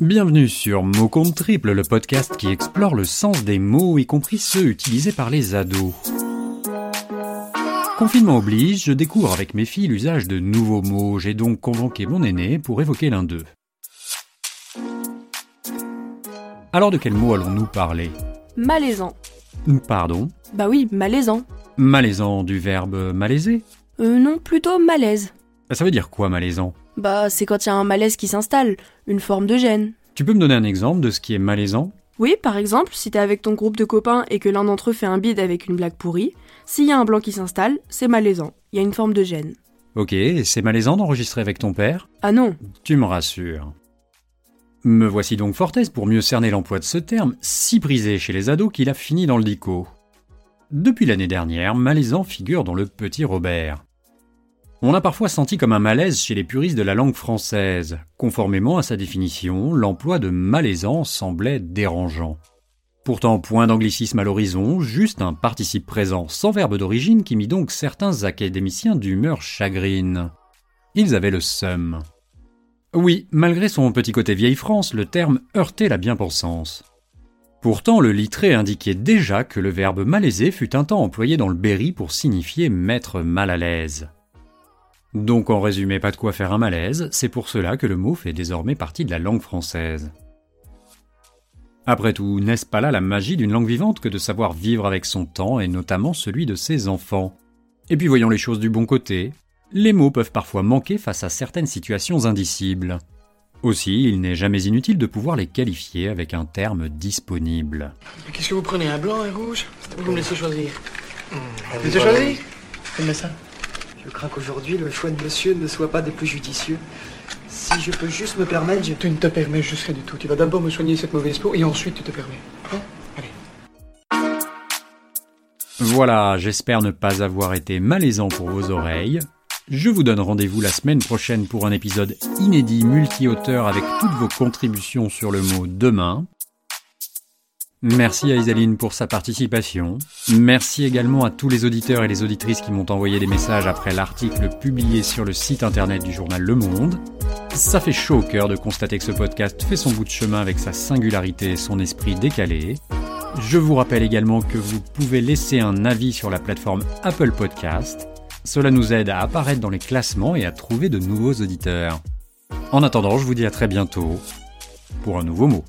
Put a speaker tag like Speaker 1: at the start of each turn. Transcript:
Speaker 1: Bienvenue sur Mots compte triple, le podcast qui explore le sens des mots, y compris ceux utilisés par les ados. Confinement oblige, je découvre avec mes filles l'usage de nouveaux mots. J'ai donc convoqué mon aîné pour évoquer l'un d'eux. Alors de quel mot allons-nous parler?
Speaker 2: Malaisant.
Speaker 1: Pardon?
Speaker 2: Bah oui, malaisant.
Speaker 1: Malaisant du verbe malaiser?
Speaker 2: Euh, non, plutôt malaise.
Speaker 1: Ça veut dire quoi malaisant?
Speaker 2: Bah, c'est quand il y a un malaise qui s'installe, une forme de gêne.
Speaker 1: Tu peux me donner un exemple de ce qui est malaisant?
Speaker 2: Oui, par exemple, si t'es avec ton groupe de copains et que l'un d'entre eux fait un bide avec une blague pourrie, s'il y a un blanc qui s'installe, c'est malaisant. Il y a une forme de gêne.
Speaker 1: Ok, et c'est malaisant d'enregistrer avec ton père?
Speaker 2: Ah non,
Speaker 1: Tu me rassures. Me voici donc fort aise pour mieux cerner l'emploi de ce terme, si prisé chez les ados qu'il a fini dans le dico. Depuis l'année dernière, malaisant figure dans le petit Robert. On a parfois senti comme un malaise chez les puristes de la langue française. Conformément à sa définition, l'emploi de malaisant semblait dérangeant. Pourtant, point d'anglicisme à l'horizon, juste un participe présent sans verbe d'origine qui mit donc certains académiciens d'humeur chagrine. Ils avaient le seum. Oui, malgré son petit côté vieille France, le terme heurtait la bien-pensance. Pourtant, le littré indiquait déjà que le verbe malaiser fut un temps employé dans le Berry pour signifier mettre mal à l'aise. Donc en résumé, pas de quoi faire un malaise, c'est pour cela que le mot fait désormais partie de la langue française. Après tout, n'est-ce pas là la magie d'une langue vivante que de savoir vivre avec son temps et notamment celui de ses enfants? Et puis voyons les choses du bon côté, les mots peuvent parfois manquer face à certaines situations indicibles. Aussi, il n'est jamais inutile de pouvoir les qualifier avec un terme disponible.
Speaker 3: Qu'est-ce que vous prenez, un blanc, un rouge? Vous me laissez choisir.
Speaker 4: Vous
Speaker 3: Vous laissez choisir?
Speaker 4: Comme ça. Je crains qu'aujourd'hui le choix de monsieur ne soit pas des plus judicieux. Si je peux juste me permettre, je...
Speaker 3: Tu ne te permets juste rien du tout. Tu vas d'abord me soigner cette mauvaise peau et ensuite tu te permets. Hein Allez.
Speaker 1: Voilà, j'espère ne pas avoir été malaisant pour vos oreilles. Je vous donne rendez-vous la semaine prochaine pour un épisode inédit multi-auteur avec toutes vos contributions sur le mot demain. Merci à Isaline pour sa participation. Merci également à tous les auditeurs et les auditrices qui m'ont envoyé des messages après l'article publié sur le site internet du journal Le Monde. Ça fait chaud au cœur de constater que ce podcast fait son bout de chemin avec sa singularité et son esprit décalé. Je vous rappelle également que vous pouvez laisser un avis sur la plateforme Apple Podcast. Cela nous aide à apparaître dans les classements et à trouver de nouveaux auditeurs. En attendant, je vous dis à très bientôt pour un nouveau mot.